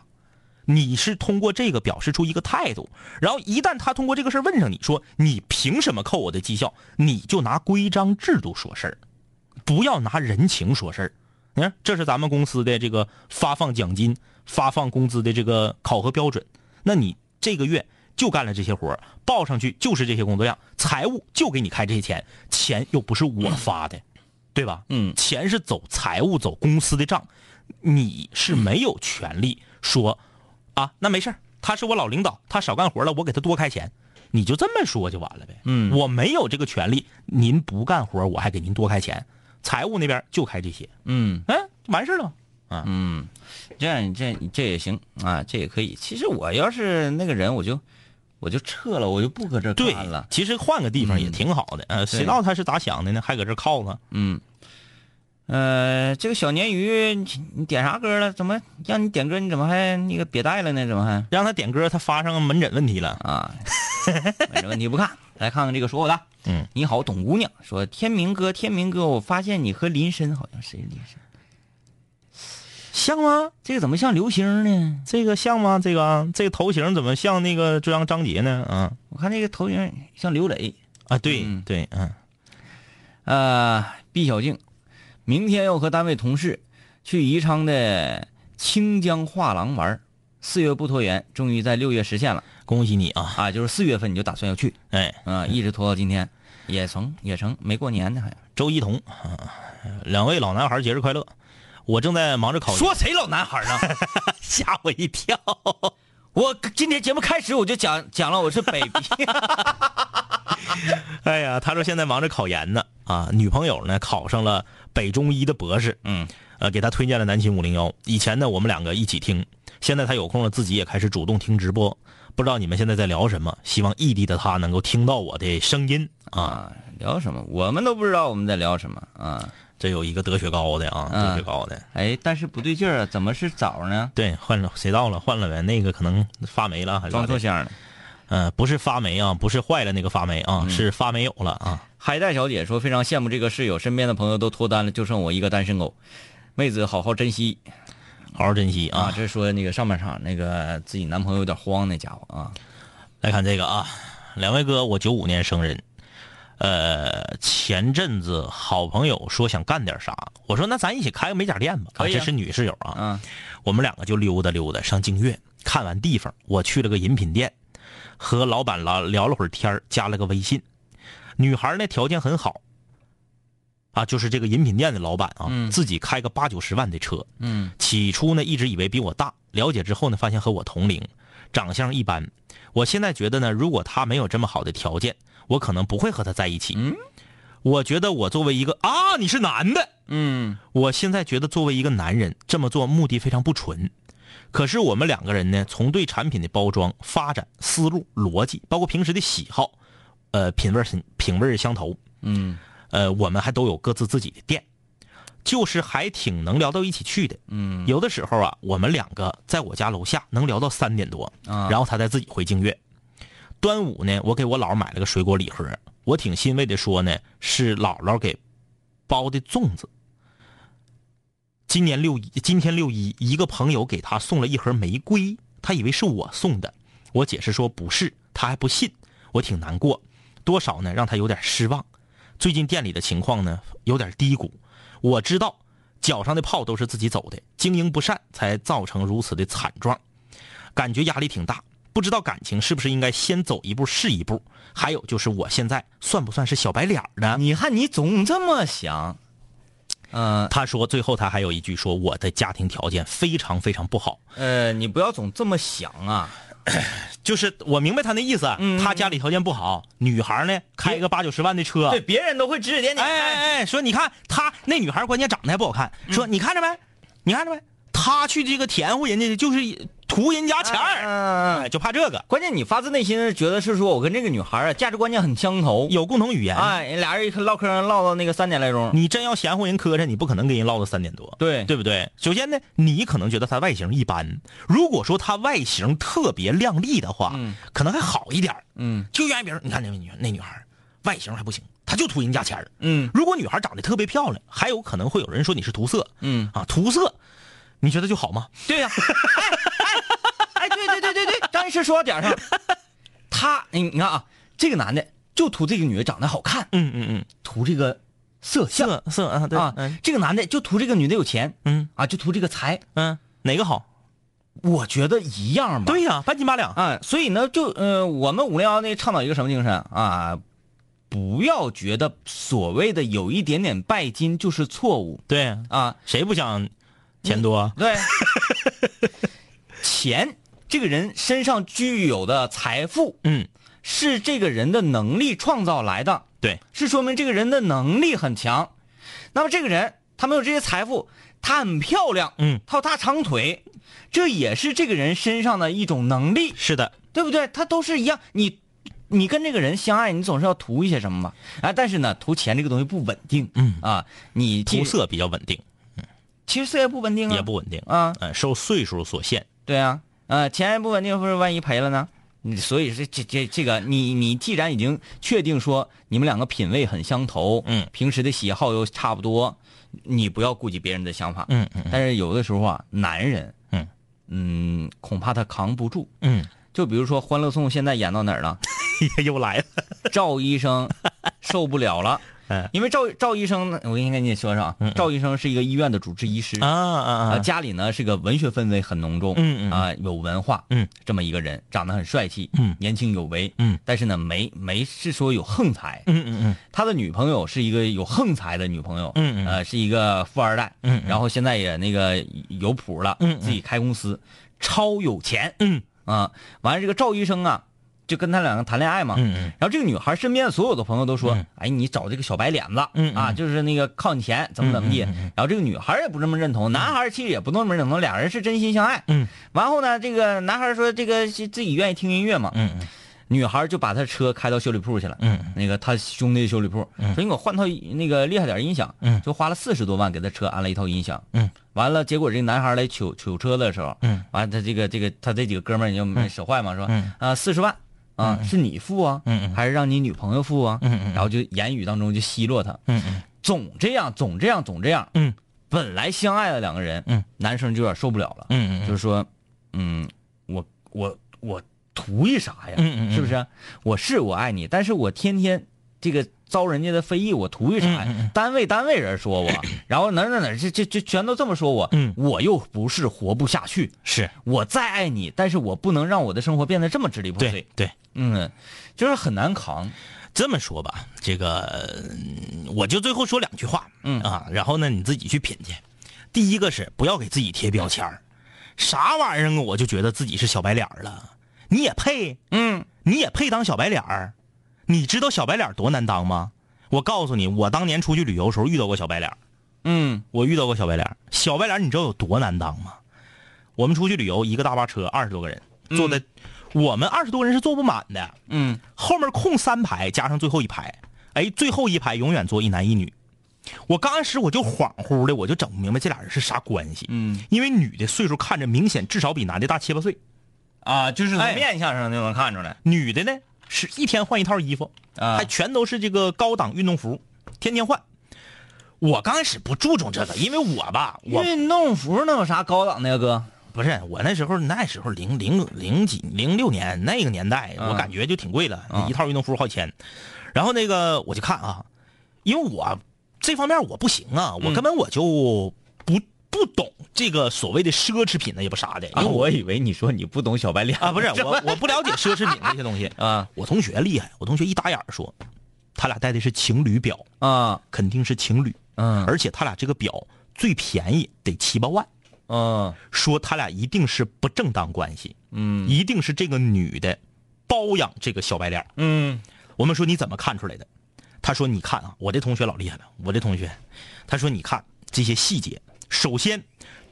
你是通过这个表示出一个态度，然后一旦他通过这个事儿问上你说你凭什么扣我的绩效，你就拿规章制度说事儿，不要拿人情说事儿。你看，这是咱们公司的这个发放奖金、发放工资的这个考核标准。那你这个月就干了这些活儿报上去就是这些工作量，财务就给你开这些钱，钱又不是我发的，对吧？嗯钱是走财务、走公司的账，你是没有权利说啊，那没事儿他是我老领导，他少干活了，我给他多开钱，你就这么说就完了呗。嗯我没有这个权利，您不干活，我还给您多开钱，财务那边就开这些，嗯嗯，完事儿了。嗯，这样这这也行啊，这也可以。其实我要是那个人，我就我就撤了，我就不搁这对干了。其实换个地方也挺好的，呃，谁知道他是咋想的呢？还搁这靠呢？嗯，呃，这个小鲶鱼，你你点啥歌了？怎么让你点歌？你怎么还那个别带了呢？怎么还让他点歌，他发上门诊问题了。啊？反正问题不看，来看看这个说我的。嗯，你好，董姑娘说：“天明哥，天明哥，我发现你和林深好像谁林深？像吗？这个怎么像刘星呢？这个像吗？这个啊这个头型怎么像那个中央张杰呢？啊我看这个头型像刘磊。啊，对、嗯对，嗯呃，毕小静，明天要和单位同事去宜昌的清江画廊玩儿四月不拖延，终于在六月实现了恭喜你啊！啊！就是四月份你就打算要去哎，啊，一直拖到今天，也成也成，没过年呢还。周一彤，啊两位老男孩节日快乐！我正在忙着考研，说谁老男孩呢？吓我一跳。我今天节目开始我就讲讲了，我是 baby。哎呀，他说现在忙着考研呢，啊，女朋友呢考上了北中医的博士，嗯，呃，给他推荐了南秦五零幺。以前呢，我们两个一起听，现在他有空了，自己也开始主动听直播。不知道你们现在在聊什么？希望异地的他能够听到我的声音啊。啊，聊什么？我们都不知道我们在聊什么啊。这有一个德雪糕的啊，嗯德雪糕的，哎，但是不对劲儿啊，怎么是枣呢？对，换了谁到了？换了呗，那个可能发霉了，还是？装错箱了。嗯、不是发霉啊，不是坏了那个发霉啊，是发没有了啊。海带小姐说：“非常羡慕这个室友，身边的朋友都脱单了，就剩我一个单身狗。妹子好好珍惜好好珍惜啊！啊！这是说那个上半场那个自己男朋友有点慌那家伙啊，来看这个啊，两位哥，我九五年生人，呃，前阵子好朋友说想干点啥，我说那咱一起开个美甲店吧。啊这是女室友啊，嗯我们两个就溜达溜达上净月，看完地方，我去了个饮品店，和老板聊聊了会儿天儿加了个微信。女孩呢条件很好，啊，就是这个饮品店的老板啊，嗯自己开个八九十万的车，嗯起初呢，一直以为比我大，了解之后呢，发现和我同龄，长相一般。我现在觉得呢，如果他没有这么好的条件，我可能不会和他在一起。嗯，我觉得我作为一个啊，你是男的，嗯我现在觉得作为一个男人这么做目的非常不纯。可是我们两个人呢，从对产品的包装、发展思路、逻辑，包括平时的喜好，呃，品味品味相投，嗯呃，我们还都有各自自己的店，就是还挺能聊到一起去的。嗯有的时候啊，我们两个在我家楼下能聊到三点多，啊然后他再自己回净月。端午呢，我给我姥儿买了个水果礼盒，我挺欣慰的说呢，是姥姥给包的粽子。今年六一，今天六一，一个朋友给他送了一盒玫瑰，他以为是我送的，我解释说不是，他还不信，我挺难过，多少呢让他有点失望。最近店里的情况呢有点低谷，我知道脚上的泡都是自己走的，经营不善才造成如此的惨状，感觉压力挺大。不知道感情是不是应该先走一步是一步？还有就是我现在算不算是小白脸呢？你看你总这么想，嗯。他说最后他还有一句说我的家庭条件非常非常不好，呃，你不要总这么想啊，就是我明白他那意思，他家里条件不好，女孩呢开一个八九十万的车，对，别人都会指指点点，哎哎哎，说你看他那女孩关键长得还不好看，嗯。说你看着没，你看着没，他去这个甜乎人家就是图人家钱儿，嗯哎，就怕这个。关键你发自内心的觉得是说我跟这个女孩啊价值观念很相投，有共同语言。哎，俩人一唠嗑唠到那个三点来钟，你真要嫌乎人磕碜，你不可能跟人唠到三点多，对。对不对？首先呢，你可能觉得她外形一般，如果说她外形特别靓丽的话，嗯。可能还好一点嗯。就原别人，你看那女那女孩外形还不行，她就图人家钱儿。嗯。如果女孩长得特别漂亮，还有可能会有人说你是图色。嗯，啊，图色，你觉得就好吗？对呀、哎哎哎，对对对对对，张医师说到点儿上，他你你看啊，这个男的就图这个女的长得好看，嗯嗯嗯，图这个色相色色啊，对啊嗯，这个男的就图这个女的有钱嗯啊，就图这个财，嗯，哪个好？我觉得一样嘛。对呀，半斤八两。啊，所以呢，就呃，我们五零幺那倡导一个什么精神啊？不要觉得所谓的有一点点拜金就是错误对，啊。谁不想钱多？对，钱这个人身上具有的财富嗯，是这个人的能力创造来的，对，是说明这个人的能力很强。那么这个人他没有这些财富，他很漂亮，嗯，他有大长腿，这也是这个人身上的一种能力。是的，对不对？他都是一样，你你跟这个人相爱，你总是要图一些什么吧？啊，但是呢，图钱这个东西不稳定，嗯啊，你图色比较稳定，其实色也不稳定啊，也不稳定啊，嗯，受岁数所限。对啊，啊，钱也不稳定，不是万一赔了呢？你所以是这这这个，你你既然已经确定说你们两个品味很相投，嗯平时的喜好又差不多，你不要顾及别人的想法，嗯嗯但是有的时候啊，男人，嗯嗯，恐怕他扛不住。嗯，就比如说《欢乐颂》现在演到哪儿了？又来了。赵医生受不了了嗯，因为赵赵医生呢，我应该跟你说说啊，赵医生是一个医院的主治医师啊啊啊，啊！家里呢是个文学氛围很浓重，嗯。嗯啊，有文化，嗯，这么一个人，长得很帅气，嗯。年轻有为，嗯，但是呢，没没是说有横财，嗯嗯嗯。他的女朋友是一个有横财的女朋友，嗯嗯。呃，是一个富二代，嗯嗯。然后现在也那个有谱了，嗯嗯。自己开公司，超有钱，嗯。啊，完了这个赵医生啊，就跟他两个谈恋爱嘛，嗯嗯。然后这个女孩身边的所有的朋友都说：“嗯哎，你找这个小白脸子，啊，就是那个靠你钱，怎么怎么地。然后这个女孩也不这么认同，男孩其实也不那么认同，俩人是真心相爱。嗯。完后呢，这个男孩说这个是自己愿意听音乐嘛，嗯嗯。女孩就把他车开到修理铺去了。嗯。那个他兄弟的修理铺，说你给我换套那个厉害点音响，嗯。就花了四十多万给他车安了一套音响。嗯，完了，结果这个男孩来取取车的时候，嗯，完了他这个这个他这几个哥们儿就没使坏嘛，说嗯。啊四十万啊是你付啊，嗯嗯。还是让你女朋友付啊？嗯嗯然后就言语当中就奚落他，嗯。嗯总这样总这样总这样，嗯。本来相爱的两个人，嗯，男生就有点受不了了，嗯嗯就是说，嗯，我我我图一啥呀？嗯嗯嗯。是不是？我是我爱你，但是我天天这个遭人家的非议，我图一啥呀？单位单位人说我，然后哪哪哪这这这全都这么说我，我又不是活不下去。是我再爱你，但是我不能让我的生活变得这么支离破碎对。嗯，就是很难扛。这么说吧，这个我就最后说两句话，嗯啊，然后呢你自己去品去。第一个是不要给自己贴标签儿啥玩意儿啊，我就觉得自己是小白脸了。你也配？嗯你也配当小白脸儿？你知道小白脸多难当吗？我告诉你，我当年出去旅游的时候遇到过小白脸嗯我遇到过小白脸小白脸你知道有多难当吗？我们出去旅游，一个大巴车，二十多个人坐的，我们二十多个人是坐不满的，嗯后面空三排，加上最后一排，哎，最后一排永远坐一男一女。我刚开始我就恍惚的，我就整不明白这俩人是啥关系。嗯因为女的岁数看着明显至少比男的大七八岁，啊，就是从哎面相上就能看出来。女的呢是一天换一套衣服，啊还全都是这个高档运动服，天天换。我刚开始不注重这个，因为我吧，我运动服能有啥高档的呀，哥？不是我那时候那时候零零零几零六年那个年代，嗯我感觉就挺贵了，嗯一套运动服好几千。然后那个我就看啊，因为我这方面我不行啊，嗯我根本我就不不懂这个所谓的奢侈品呢，也不啥的。因啊，为我以为你说你不懂小白脸啊不是我 我不了解奢侈品这些东西。啊我同学厉害，我同学一打眼儿说，他俩戴的是情侣表，啊肯定是情侣，嗯而且他俩这个表最便宜得七八万。嗯说他俩一定是不正当关系，嗯一定是这个女的包养这个小白脸。嗯我们说你怎么看出来的？他说你看啊，我这同学老厉害了，我这同学，他说你看这些细节。首先，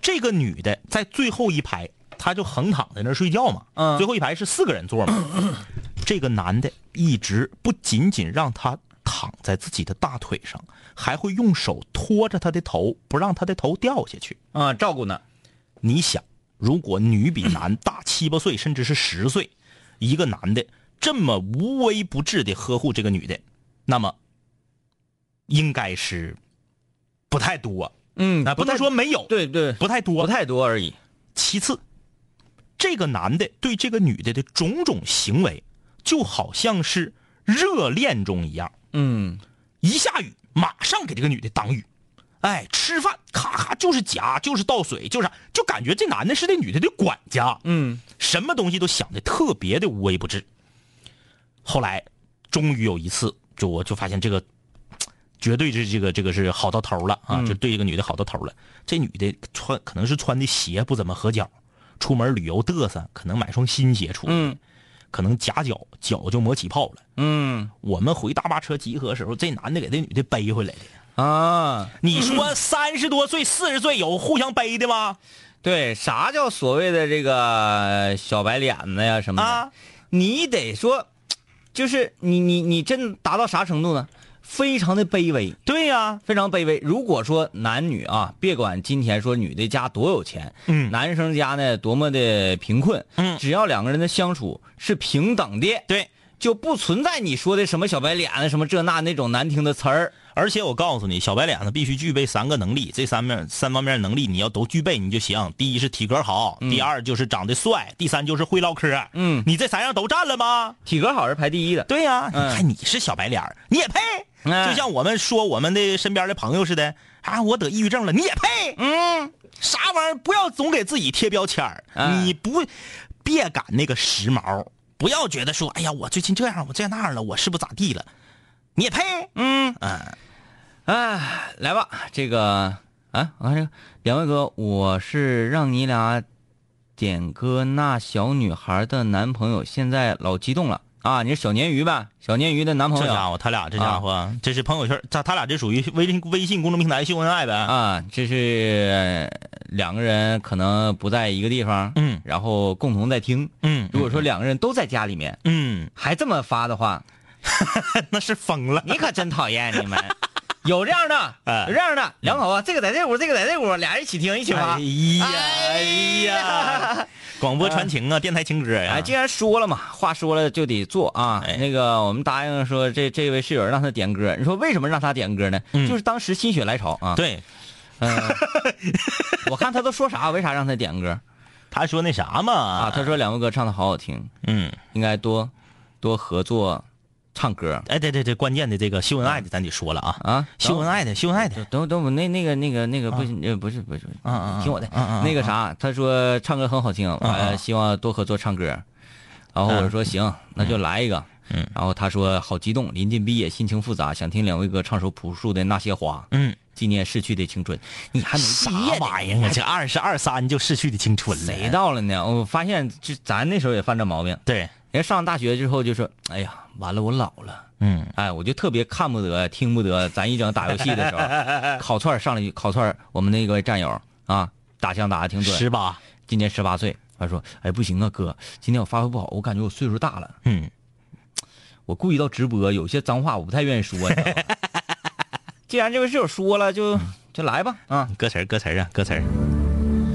这个女的在最后一排，她就横躺在那儿睡觉嘛，嗯最后一排是四个人坐嘛。这个男的一直不仅仅让她躺在自己的大腿上，还会用手托着她的头，不让她的头掉下去。啊，照顾呢。你想，如果女比男大七八岁，甚至是十岁，一个男的这么无微不至的呵护这个女的，那么应该是不太多，嗯啊，不能说没有，对对，不太多。不太多而已。其次，这个男的对这个女的的种种行为，就好像是热恋中一样，嗯一下雨马上给这个女的挡雨，哎，吃饭咔咔就是夹，就是倒水，就是就感觉这男的是这女的的管家，嗯什么东西都想的特别的无微不至。后来，终于有一次，就我就发现这个，绝对是这个这个是好到头了啊，嗯就对这个女的好到头了。这女的穿可能是穿的鞋不怎么合脚，出门旅游嘚瑟，可能买双新鞋出，嗯可能夹脚脚就磨起泡了。嗯我们回大巴车集合的时候，这男的给这女的背回来的。啊，你说三十多岁、四十岁有互相背的吗？对，啥叫所谓的这个小白脸子呀什么的？啊你得说，就是你你你真达到啥程度呢？非常的卑微，对呀、非常卑微。如果说男女啊，别管今天说女的家多有钱，嗯男生家呢多么的贫困，嗯只要两个人的相处是平等的，对。就不存在你说的什么小白脸啊、什么这那那种难听的词儿。而且我告诉你，小白脸子必须具备三个能力，这三面三方面能力你要都具备你就行。第一是体格好，第二就是长得帅，第三就是会唠嗑。嗯你这三样都占了吗？体格好是排第一的。对呀、嗯你看你是小白脸儿你也配？哎就像我们说我们的身边的朋友似的啊，我得抑郁症了，你也配？嗯，啥玩意儿？不要总给自己贴标签你不别赶那个时髦，不要觉得说，哎呀，我最近这样，我这样那样了，我是不是咋地了？你也配？嗯，嗯，哎，来吧，这个啊，我看这个两位哥，我是让你俩点歌那小女孩的男朋友，现在老激动了啊！你是小鲶鱼吧？小鲶鱼的男朋友这家伙，他俩这家伙，这是朋友圈，他他俩这属于微信微信公众平台秀恩爱呗。啊，这是呃两个人可能不在一个地方，嗯然后共同在听。嗯如果说两个人都在家里面，嗯，还这么发的话，那是疯了。你可真讨厌你们。有这样的，哎有这样的，两口子，这个在这屋，这个在这屋，俩人一起听，一起发。哎呀哎呀，广播传情啊，电台情歌呀。哎，既然说了嘛，话说了就得做啊。哎那个我们答应说这这位室友让他点歌，你说为什么让他点歌呢？嗯就是当时心血来潮啊。，对，我看他都说啥，为啥让他点歌他说那啥嘛啊？他说两位哥唱的好好听，嗯，应该多多合作唱歌哎，对对对，关键的这个秀恩爱的咱得说了啊，啊。秀恩爱的秀恩爱的，等等我那那个那个那个不行呃不是不是，听我的那个啥，他说唱歌很好听，嗯呃，希望多合作唱歌。然后我说行，那就来一个。嗯然后他说好激动，临近毕业，心情复杂，想听两位哥唱首朴树的《那些花》，嗯，纪念逝去的青春。你还没啥玩意儿啊？这二十二三就逝去的青春了，谁到了呢？我发现就咱那时候也犯这毛病。对，人上大学之后就说，哎呀，完了，我老了。嗯，哎，我就特别看不得、听不得，咱一整打游戏的时候，烤串上来一烤串，我们那个战友啊，打枪打的挺准，十八，今年十八岁，他说，哎，不行啊，哥，今天我发挥不好，我感觉我岁数大了，嗯，我故意到直播，有些脏话我不太愿意说，你知道吧 既然这位室友说了，就就来吧，啊，歌词儿歌词儿啊，歌词儿，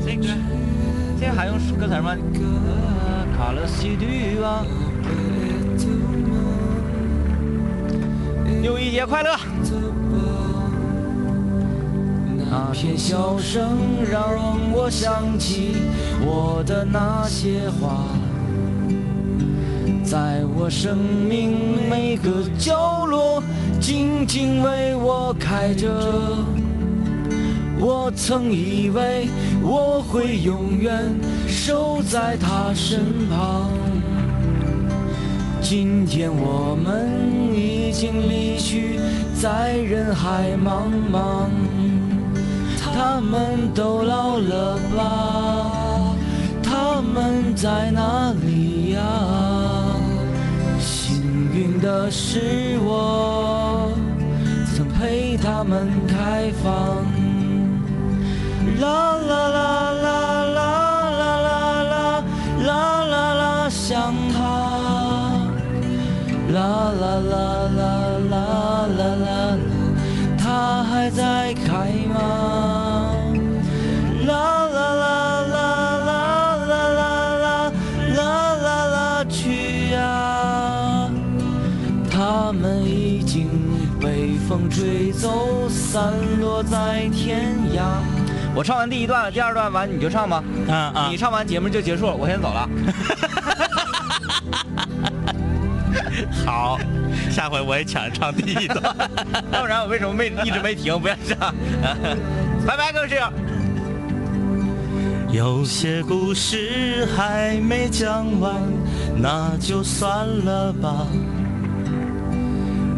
这个这还用歌词吗？卡勒西杜啊，六一节快乐！那片笑声让我想起我的那些话，在我生命每个角落静静为我开着。我曾以为我会永远守在他身旁，今天我们已经离去，在人海茫茫。他们都老了吧？他们在哪里呀？幸运的是我曾陪他们开放。啦啦啦啦啦啦啦啦啦啦啦，想他。啦啦啦啦啦啦啦啦，他还在开吗？啦啦啦啦啦啦啦啦啦啦啦，去呀！他们已经被风吹走，散落在天涯。我唱完第一段了，第二段完你就唱吧。嗯嗯你唱完节目就结束了，我先走了。好，下回我也抢着唱第一段。要不然我为什么没一直没停？不要唱。拜拜，各位室友。有些故事还没讲完，那就算了吧。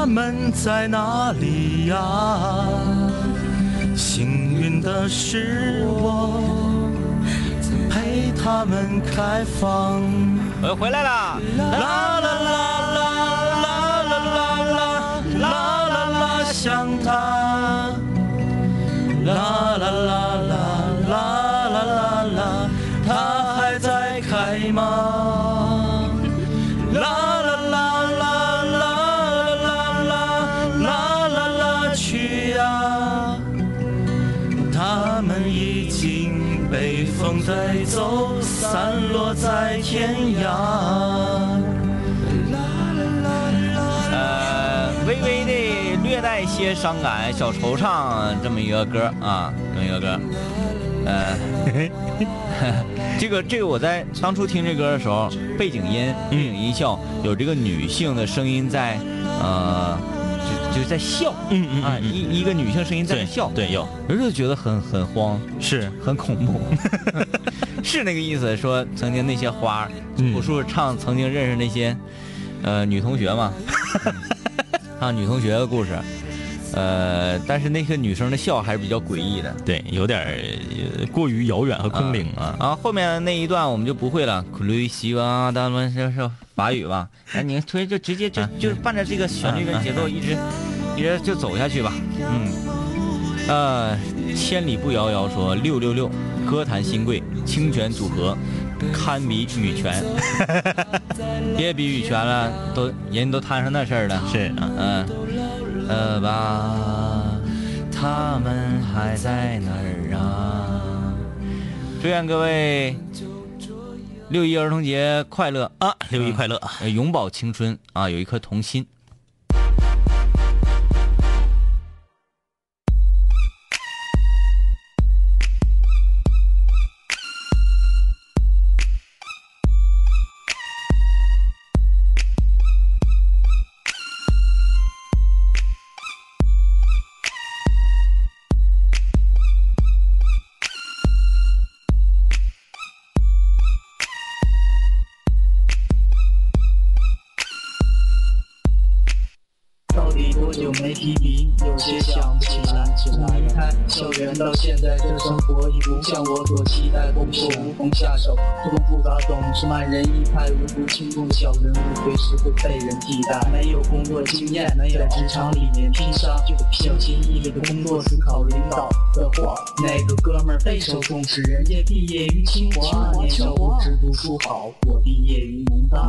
他们在哪里呀？幸运的是我曾陪他们开放。我又回来啦。啦啦啦啦啦啦啦啦啦啦啦，想他。啦天涯。呃，微微的略带些伤感、小惆怅这么一个歌啊，这么一个歌。呃，这个这个我在当初听这歌的时候，背景音背景音效有这个女性的声音在呃，就就在笑，嗯嗯啊，一一个女性声音在对笑，对有。人就觉得很很慌，是。很恐怖，是那个意思。说曾经那些花朴树唱曾经认识那些呃女同学嘛，唱女同学的故事，呃，但是那个女生的笑还是比较诡异的。对，有点过于遥远和空灵啊。然，后后面那一段我们就不会了。库鲁西瓦达伦是是法语吧？哎，你推就直接就就伴着这个旋律跟节奏一直一直就走下去吧。嗯，呃，千里不遥遥说六六六，歌坛新贵，清泉组合，堪比羽泉。别比羽泉了，都人都摊上那事儿了。是啊，嗯，呃吧，他们还在哪儿啊？祝愿各位六一儿童节快乐啊，六一快乐！呃永葆青春啊，有一颗童心。有些想不起来。开校园到现在，这生活已不像我所期待。工作无从下手，错综复杂，总是慢人一拍。无足轻重的小人物，随时会被人替代。没有工作经验，没有在职场里面拼杀，就小心翼翼的工作，思考领导的话。那个哥们备受重视，人家毕业于清华，年少不知读书好，我毕业于农大。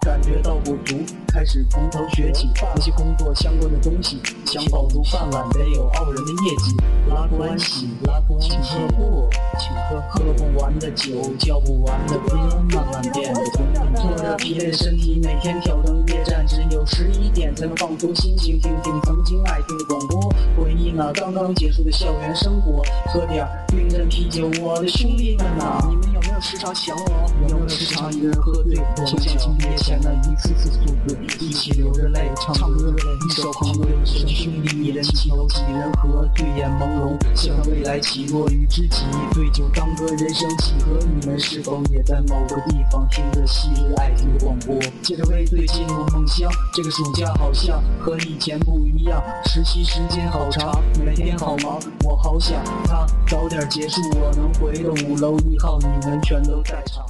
感觉到不足，开始从头学起，那些工作相关的东西，想保住饭碗得有傲人的业绩，拉关系，拉关系，请客户，请客，喝不完的酒，叫不完的歌，慢慢变得聪明。拖着疲惫的身体，每天挑灯夜战，只有十一点才能放松心情，听听曾经爱听的广播，回忆那刚刚结束的校园生活，喝点儿冰镇啤酒，我的兄弟们呐，你们有没有时常想我？有没有时常一个人喝醉，想想今夜前的一次次宿醉，一起流着泪唱歌，一手旁流着兄弟一人起头几人合，醉眼朦胧，向未来起落与知己，对酒当歌，人生几何？你们是否也在某个地方听着昔日爱听的广播？借着微醉进入梦乡，这个暑假好像和以前不一样，实习时间好长，每天好忙，我好想他早点结束，我能回到五楼一号，你们全都在场。